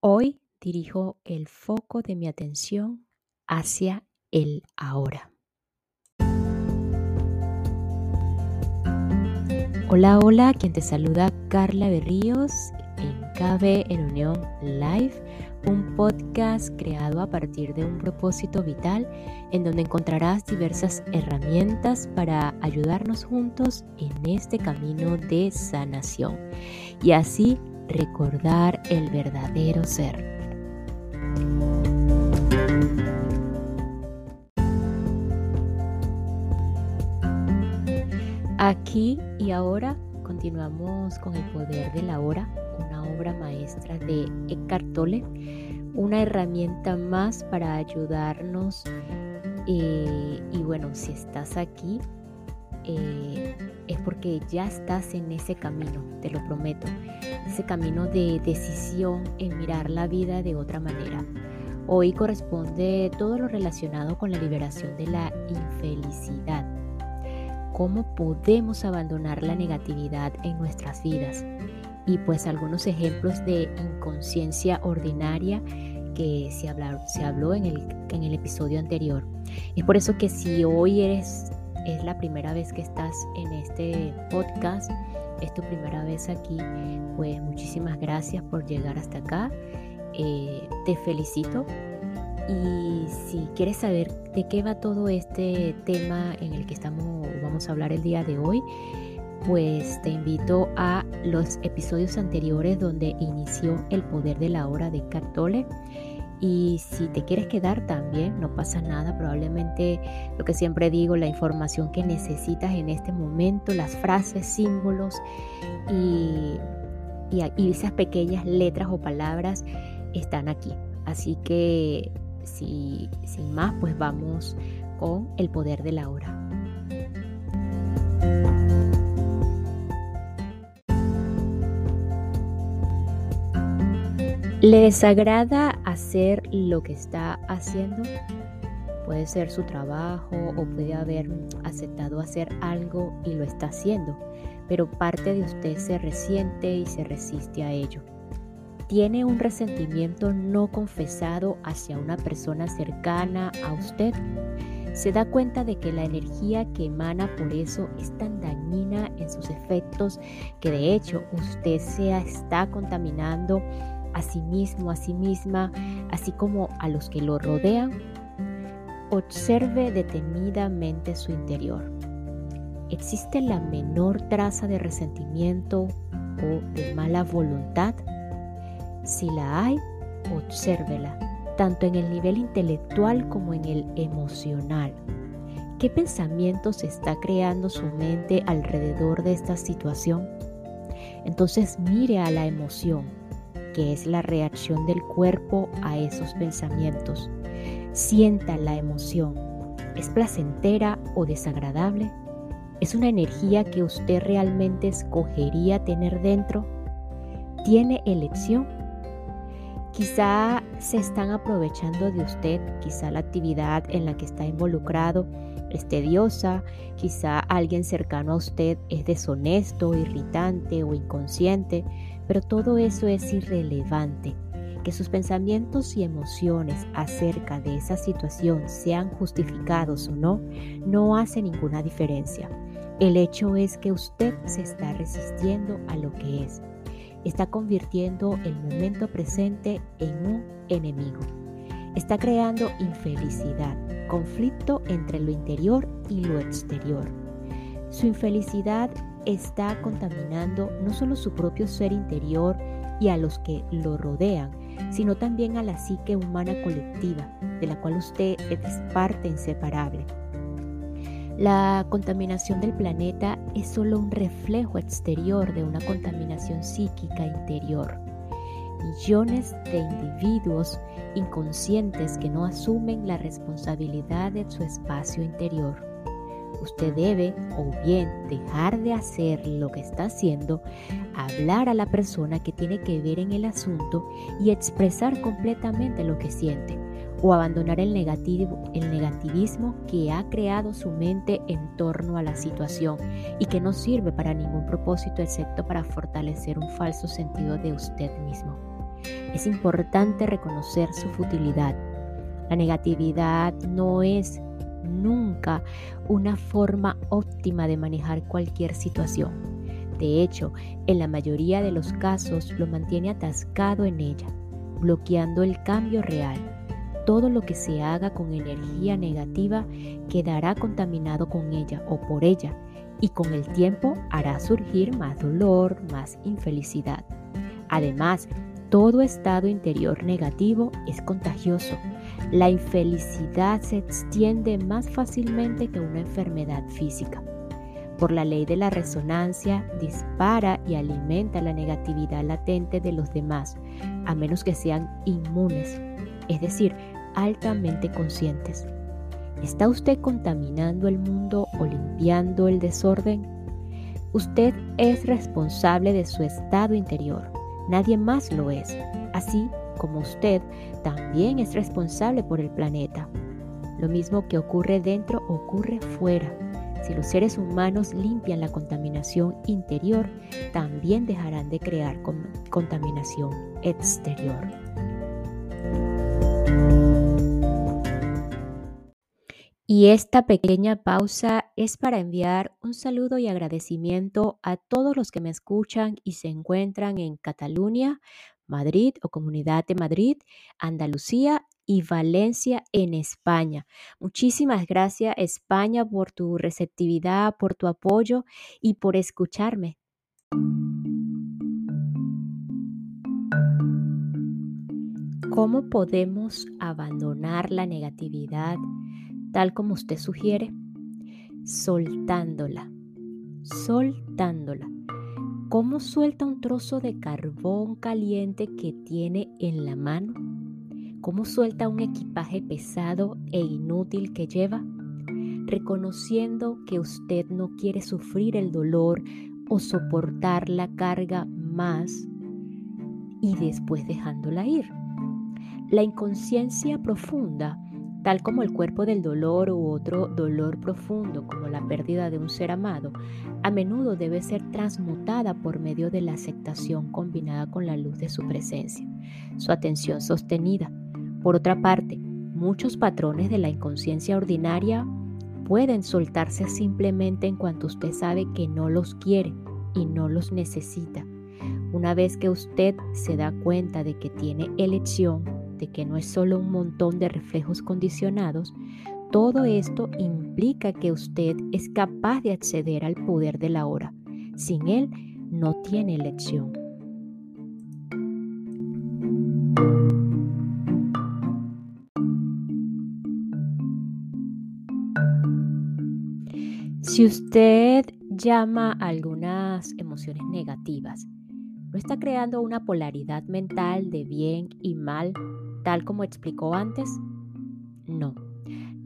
Hoy dirijo el foco de mi atención hacia el ahora. Hola, hola, quien te saluda Carla Berríos en KB en Unión Live, un podcast creado a partir de un propósito vital en donde encontrarás diversas herramientas para ayudarnos juntos en este camino de sanación y así recordar el verdadero ser. Aquí y ahora continuamos con el poder de la hora, una obra maestra de Eckhart Tolle, una herramienta más para ayudarnos. Eh, y bueno, si estás aquí, eh, es porque ya estás en ese camino, te lo prometo, ese camino de decisión en mirar la vida de otra manera. Hoy corresponde todo lo relacionado con la liberación de la infelicidad. ¿Cómo podemos abandonar la negatividad en nuestras vidas? Y pues algunos ejemplos de inconsciencia ordinaria que se, se habló en el, en el episodio anterior. Es por eso que si hoy eres es la primera vez que estás en este podcast, es tu primera vez aquí, pues muchísimas gracias por llegar hasta acá. Eh, te felicito. Y si quieres saber de qué va todo este tema en el que estamos, vamos a hablar el día de hoy, pues te invito a los episodios anteriores donde inició el poder de la hora de Cartole y si te quieres quedar también, no pasa nada. Probablemente lo que siempre digo, la información que necesitas en este momento, las frases, símbolos y, esas pequeñas letras o palabras están aquí. Así que si, sin más, pues vamos con el poder de la hora. ¿Le desagrada hacer lo que está haciendo? Puede ser su trabajo o puede haber aceptado hacer algo y lo está haciendo, pero parte de usted se resiente y se resiste a ello. Tiene un resentimiento no confesado hacia una persona cercana a usted. Se da cuenta de que la energía que emana por eso es tan dañina en sus efectos que de hecho usted se está contaminando a sí mismo, a sí misma, así como a los que lo rodean, observe detenidamente su interior. ¿Existe la menor traza de resentimiento o de mala voluntad? Si la hay, obsérvela, tanto en el nivel intelectual como en el emocional. ¿Qué pensamientos está creando su mente alrededor de esta situación? Entonces mire a la emoción, que es la reacción del cuerpo a esos pensamientos. Sienta la emoción. ¿Es placentera o desagradable? ¿Es una energía que usted realmente escogería tener dentro? ¿Tiene elección? Quizá se están aprovechando de usted, quizá la actividad en la que está involucrado es tediosa, quizá alguien cercano a usted es deshonesto, irritante o inconsciente, pero todo eso es irrelevante. Que sus pensamientos y emociones acerca de esa situación sean justificados o no, no hace ninguna diferencia. El hecho es que usted se está resistiendo a lo que es. Está convirtiendo el momento presente en un enemigo. Está creando infelicidad, conflicto entre lo interior y lo exterior. Su infelicidad está contaminando no solo su propio ser interior y a los que lo rodean, sino también a la psique humana colectiva, de la cual usted es parte inseparable. La contaminación del planeta es solo un reflejo exterior de una contaminación psíquica interior. Millones de individuos inconscientes que no asumen la responsabilidad de su espacio interior usted debe o bien dejar de hacer lo que está haciendo, hablar a la persona que tiene que ver en el asunto y expresar completamente lo que siente o abandonar el, negativo, el negativismo que ha creado su mente en torno a la situación y que no sirve para ningún propósito excepto para fortalecer un falso sentido de usted mismo. Es importante reconocer su futilidad. La negatividad no es nunca una forma óptima de manejar cualquier situación. De hecho, en la mayoría de los casos lo mantiene atascado en ella, bloqueando el cambio real. Todo lo que se haga con energía negativa quedará contaminado con ella o por ella y con el tiempo hará surgir más dolor, más infelicidad. Además, todo estado interior negativo es contagioso. La infelicidad se extiende más fácilmente que una enfermedad física. Por la ley de la resonancia, dispara y alimenta la negatividad latente de los demás, a menos que sean inmunes, es decir, altamente conscientes. ¿Está usted contaminando el mundo o limpiando el desorden? Usted es responsable de su estado interior Nadie más lo es. Así como usted también es responsable por el planeta. Lo mismo que ocurre dentro ocurre fuera. Si los seres humanos limpian la contaminación interior, también dejarán de crear contaminación exterior. Y esta pequeña pausa es para enviar un saludo y agradecimiento a todos los que me escuchan y se encuentran en Cataluña, Madrid o Comunidad de Madrid, Andalucía y Valencia en España. Muchísimas gracias España por tu receptividad, por tu apoyo y por escucharme. ¿Cómo podemos abandonar la negatividad? tal como usted sugiere, soltándola, soltándola. ¿Cómo suelta un trozo de carbón caliente que tiene en la mano? ¿Cómo suelta un equipaje pesado e inútil que lleva? Reconociendo que usted no quiere sufrir el dolor o soportar la carga más y después dejándola ir. La inconsciencia profunda tal como el cuerpo del dolor u otro dolor profundo como la pérdida de un ser amado, a menudo debe ser transmutada por medio de la aceptación combinada con la luz de su presencia, su atención sostenida. Por otra parte, muchos patrones de la inconsciencia ordinaria pueden soltarse simplemente en cuanto usted sabe que no los quiere y no los necesita. Una vez que usted se da cuenta de que tiene elección, que no es solo un montón de reflejos condicionados, todo esto implica que usted es capaz de acceder al poder de la hora. Sin él, no tiene elección. Si usted llama a algunas emociones negativas, ¿no está creando una polaridad mental de bien y mal tal como explicó antes? No.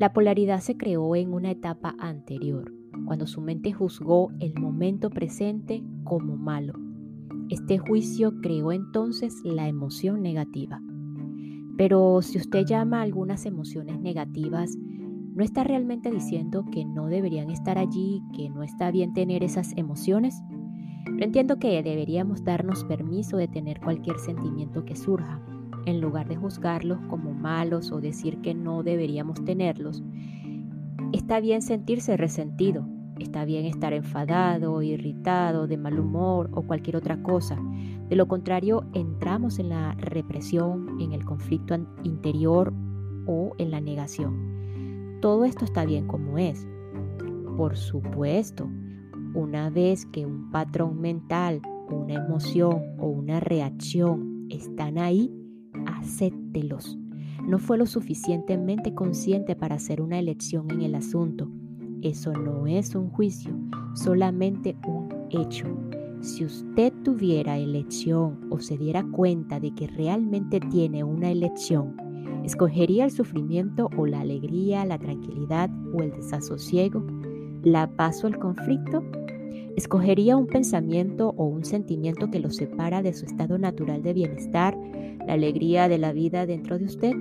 La polaridad se creó en una etapa anterior, cuando su mente juzgó el momento presente como malo. Este juicio creó entonces la emoción negativa. Pero si usted llama a algunas emociones negativas, ¿no está realmente diciendo que no deberían estar allí, que no está bien tener esas emociones? Yo entiendo que deberíamos darnos permiso de tener cualquier sentimiento que surja, en lugar de juzgarlos como malos o decir que no deberíamos tenerlos. Está bien sentirse resentido, está bien estar enfadado, irritado, de mal humor o cualquier otra cosa. De lo contrario, entramos en la represión, en el conflicto interior o en la negación. Todo esto está bien como es. Por supuesto, una vez que un patrón mental, una emoción o una reacción están ahí, acéptelos. No fue lo suficientemente consciente para hacer una elección en el asunto. Eso no es un juicio, solamente un hecho. Si usted tuviera elección o se diera cuenta de que realmente tiene una elección, ¿escogería el sufrimiento o la alegría, la tranquilidad o el desasosiego, la paz o el conflicto? ¿Escogería un pensamiento o un sentimiento que lo separa de su estado natural de bienestar, la alegría de la vida dentro de usted?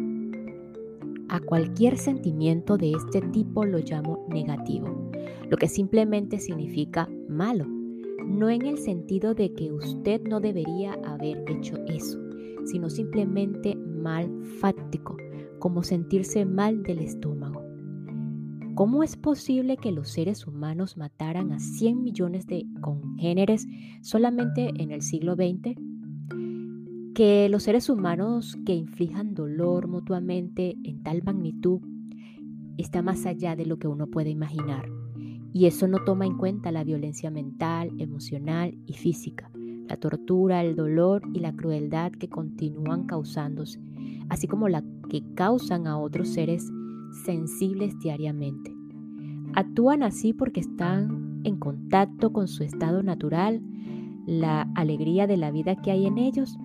A cualquier sentimiento de este tipo lo llamo negativo, lo que simplemente significa malo, no en el sentido de que usted no debería haber hecho eso, sino simplemente mal fáctico, como sentirse mal del estómago. ¿Cómo es posible que los seres humanos mataran a 100 millones de congéneres solamente en el siglo XX? Que los seres humanos que inflijan dolor mutuamente en tal magnitud está más allá de lo que uno puede imaginar. Y eso no toma en cuenta la violencia mental, emocional y física, la tortura, el dolor y la crueldad que continúan causándose, así como la que causan a otros seres sensibles diariamente. Actúan así porque están en contacto con su estado natural, la alegría de la vida que hay en ellos.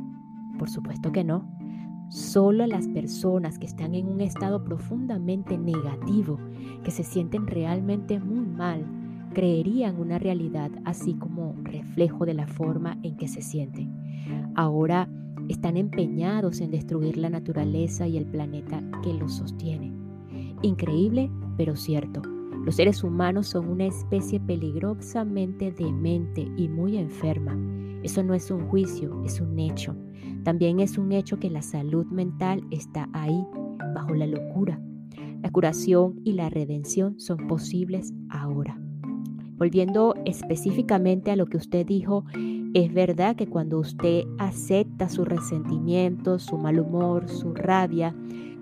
Por supuesto que no. Solo las personas que están en un estado profundamente negativo, que se sienten realmente muy mal, creerían una realidad así como reflejo de la forma en que se sienten. Ahora están empeñados en destruir la naturaleza y el planeta que los sostiene. Increíble, pero cierto. Los seres humanos son una especie peligrosamente demente y muy enferma. Eso no es un juicio, es un hecho. También es un hecho que la salud mental está ahí, bajo la locura. La curación y la redención son posibles ahora. Volviendo específicamente a lo que usted dijo, es verdad que cuando usted acepta su resentimiento, su mal humor, su rabia,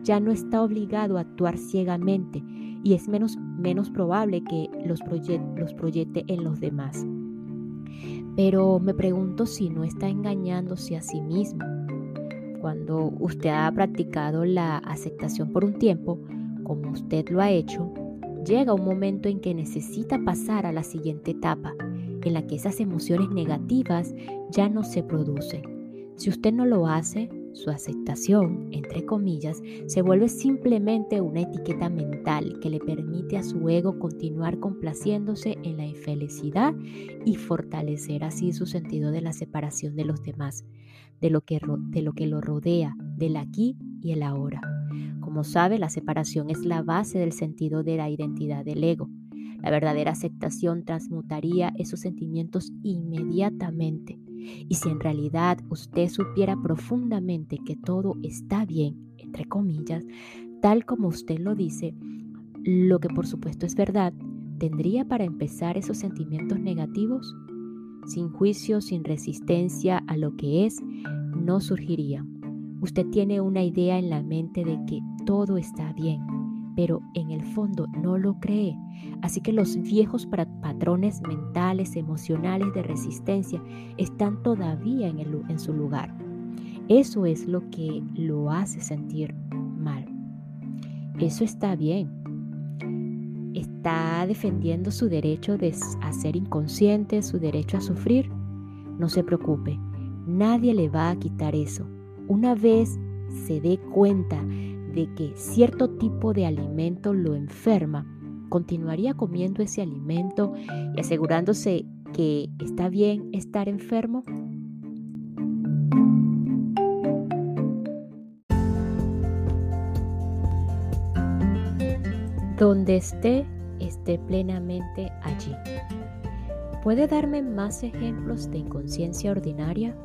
ya no está obligado a actuar ciegamente y es menos, menos probable que los, los proyecte en los demás. Pero me pregunto si no está engañándose a sí mismo. Cuando usted ha practicado la aceptación por un tiempo, como usted lo ha hecho, llega un momento en que necesita pasar a la siguiente etapa, en la que esas emociones negativas ya no se producen. Si usted no lo hace, su aceptación, entre comillas, se vuelve simplemente una etiqueta mental que le permite a su ego continuar complaciéndose en la infelicidad y fortalecer así su sentido de la separación de los demás, de lo que, lo, lo rodea, del aquí y el ahora. Como sabe, la separación es la base del sentido de la identidad del ego. La verdadera aceptación transmutaría esos sentimientos inmediatamente y si en realidad usted supiera profundamente que todo está bien, entre comillas, tal como usted lo dice, lo que por supuesto es verdad, ¿tendría para empezar esos sentimientos negativos? Sin juicio, sin resistencia a lo que es, no surgirían. Usted tiene una idea en la mente de que todo está bien, pero en el fondo no lo cree. Así que los viejos patrones mentales, emocionales de resistencia están todavía en, su lugar. Eso es lo que lo hace sentir mal. Eso está bien. Está defendiendo su derecho de, a ser inconsciente, su derecho a sufrir. No se preocupe, nadie le va a quitar eso. Una vez se dé cuenta de que cierto tipo de alimento lo enferma, continuaría comiendo ese alimento y asegurándose que está bien estar enfermo? Donde esté, esté plenamente allí. ¿Puede darme más ejemplos de inconsciencia ordinaria?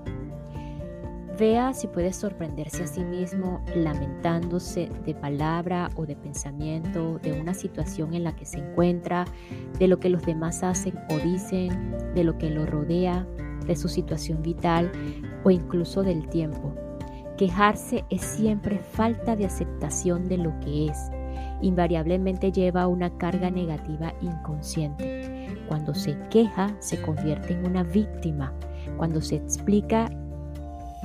Vea si puede sorprenderse a sí mismo lamentándose de palabra o de pensamiento, de una situación en la que se encuentra, de lo que los demás hacen o dicen, de lo que lo rodea, de su situación vital o incluso del tiempo. Quejarse es siempre falta de aceptación de lo que es. Invariablemente lleva una carga negativa inconsciente. Cuando se queja, se convierte en una víctima. Cuando se explica,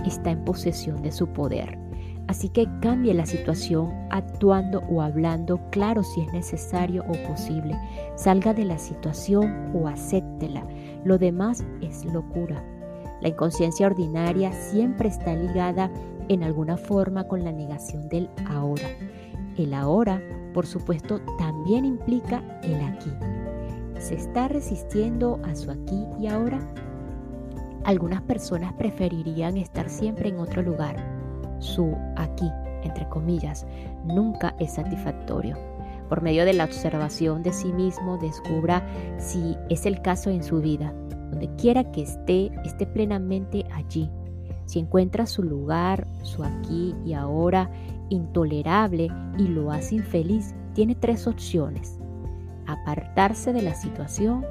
está en posesión de su poder. Así que cambie la situación actuando o hablando claro si es necesario o posible. Salga de la situación o acéptela. Lo demás es locura. La inconsciencia ordinaria siempre está ligada en alguna forma con la negación del ahora. El ahora, por supuesto, también implica el aquí. ¿Se está resistiendo a su aquí y ahora? Algunas personas preferirían estar siempre en otro lugar. Su aquí, entre comillas, nunca es satisfactorio. Por medio de la observación de sí mismo, descubra si es el caso en su vida. Donde quiera que esté, esté plenamente allí. Si encuentra su lugar, su aquí y ahora intolerable y lo hace infeliz, tiene tres opciones. Apartarse de la situación,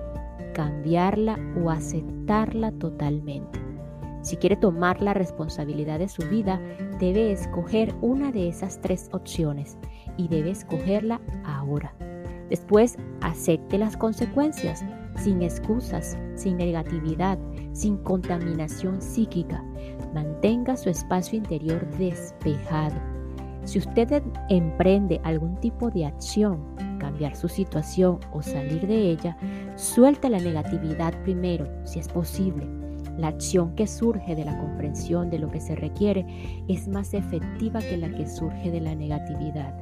cambiarla o aceptarla totalmente. Si quiere tomar la responsabilidad de su vida, debe escoger una de esas tres opciones y debe escogerla ahora. Después, acepte las consecuencias, sin excusas, sin negatividad, sin contaminación psíquica. Mantenga su espacio interior despejado. Si usted emprende algún tipo de acción, cambiar su situación o salir de ella, suelta la negatividad primero, si es posible. La acción que surge de la comprensión de lo que se requiere es más efectiva que la que surge de la negatividad.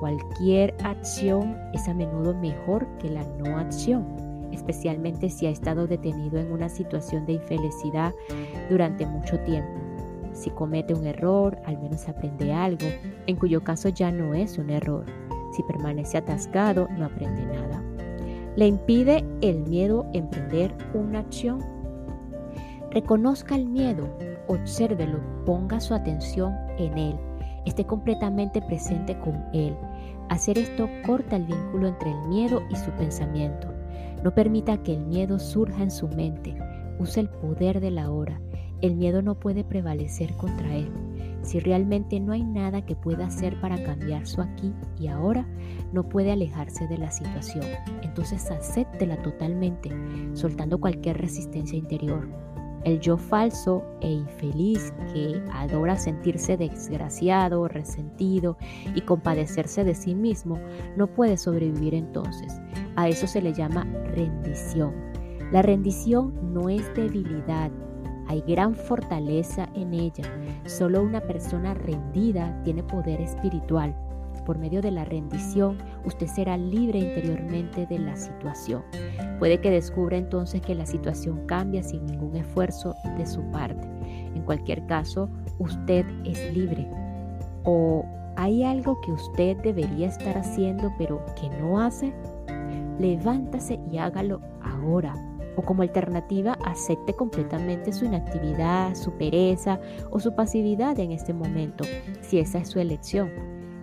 Cualquier acción es a menudo mejor que la no acción, especialmente si ha estado detenido en una situación de infelicidad durante mucho tiempo. Si comete un error, al menos aprende algo, en cuyo caso ya no es un error. Si permanece atascado, no aprende nada. ¿Le impide el miedo emprender una acción? Reconozca el miedo, obsérvelo, ponga su atención en él esté completamente presente con Él. Hacer esto corta el vínculo entre el miedo y su pensamiento. No permita que el miedo surja en su mente. Use el poder de la hora. El miedo no puede prevalecer contra él. Si realmente no hay nada que pueda hacer para cambiar su aquí y ahora, no puede alejarse de la situación. Entonces acéptela totalmente, soltando cualquier resistencia interior. El yo falso e infeliz que adora sentirse desgraciado, resentido y compadecerse de sí mismo no puede sobrevivir entonces. A eso se le llama rendición. La rendición no es debilidad, hay gran fortaleza en ella. Solo una persona rendida tiene poder espiritual por medio de la rendición, usted será libre interiormente de la situación. Puede que descubra entonces que la situación cambia sin ningún esfuerzo de su parte. En cualquier caso, usted es libre. ¿O hay algo que usted debería estar haciendo pero que no hace? Levántase y hágalo ahora. O como alternativa, acepte completamente su inactividad, su pereza o su pasividad en este momento, si esa es su elección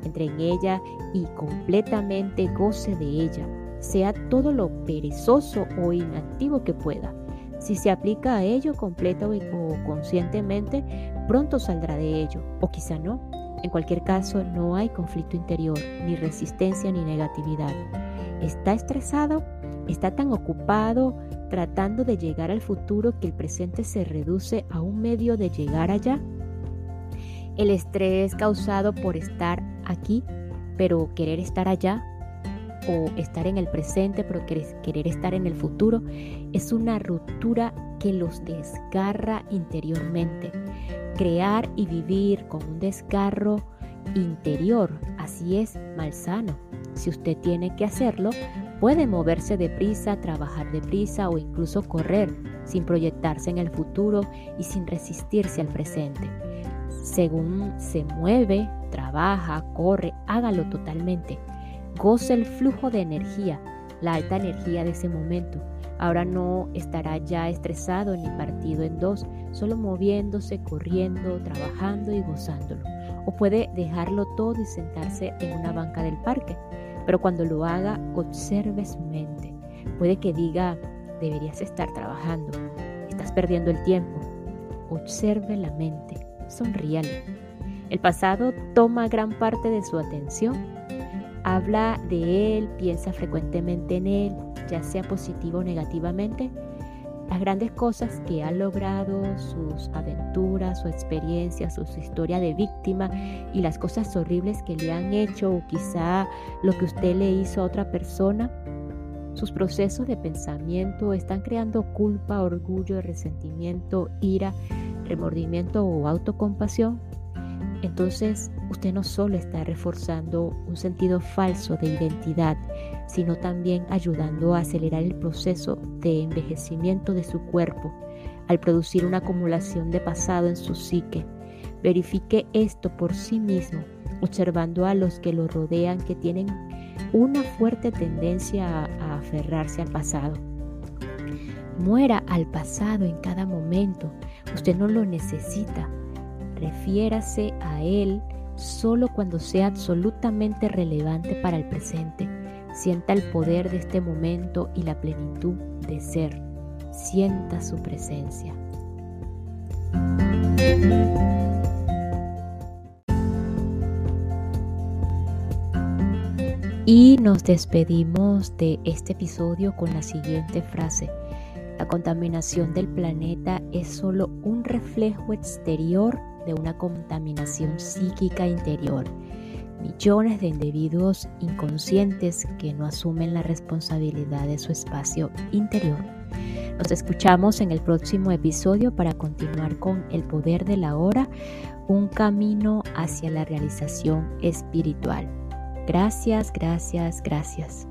entre en ella y completamente goce de ella, sea todo lo perezoso o inactivo que pueda. Si se aplica a ello completa o conscientemente, pronto saldrá de ello, o quizá no. En cualquier caso, no hay conflicto interior, ni resistencia, ni negatividad. ¿Está estresado? ¿Está tan ocupado tratando de llegar al futuro que el presente se reduce a un medio de llegar allá? El estrés causado por estar aquí, pero querer estar allá, o estar en el presente, pero querer estar en el futuro, es una ruptura que los desgarra interiormente. Crear y vivir con un desgarro interior, así es malsano. Si usted tiene que hacerlo, puede moverse deprisa, trabajar deprisa o incluso correr sin proyectarse en el futuro y sin resistirse al presente. Según se mueve, trabaja, corre, hágalo totalmente. Goce el flujo de energía, la alta energía de ese momento. Ahora no estará ya estresado ni partido en dos, solo moviéndose, corriendo, trabajando y gozándolo. O puede dejarlo todo y sentarse en una banca del parque. Pero cuando lo haga, observe su mente. Puede que diga, deberías estar trabajando, estás perdiendo el tiempo. Observe la mente, sonríale. El pasado toma gran parte de su atención. Habla de él, piensa frecuentemente en él, ya sea positivo o negativamente. Las grandes cosas que ha logrado, sus aventuras, su experiencia, su, historia de víctima y las cosas horribles que le han hecho o quizá lo que usted le hizo a otra persona, sus procesos de pensamiento están creando culpa, orgullo, resentimiento, ira, remordimiento o autocompasión. Entonces usted no solo está reforzando un sentido falso de identidad, sino también ayudando a acelerar el proceso de envejecimiento de su cuerpo al producir una acumulación de pasado en su psique. Verifique esto por sí mismo, observando a los que lo rodean que tienen una fuerte tendencia a, aferrarse al pasado. Muera al pasado en cada momento. Usted no lo necesita. Refiérase a él solo cuando sea absolutamente relevante para el presente. Sienta el poder de este momento y la plenitud de ser. Sienta su presencia. Y nos despedimos de este episodio con la siguiente frase. La contaminación del planeta es solo un reflejo exterior de una contaminación psíquica interior. Millones de individuos inconscientes que no asumen la responsabilidad de su espacio interior. Nos escuchamos en el próximo episodio para continuar con El Poder de la Hora, un camino hacia la realización espiritual. Gracias, gracias, gracias.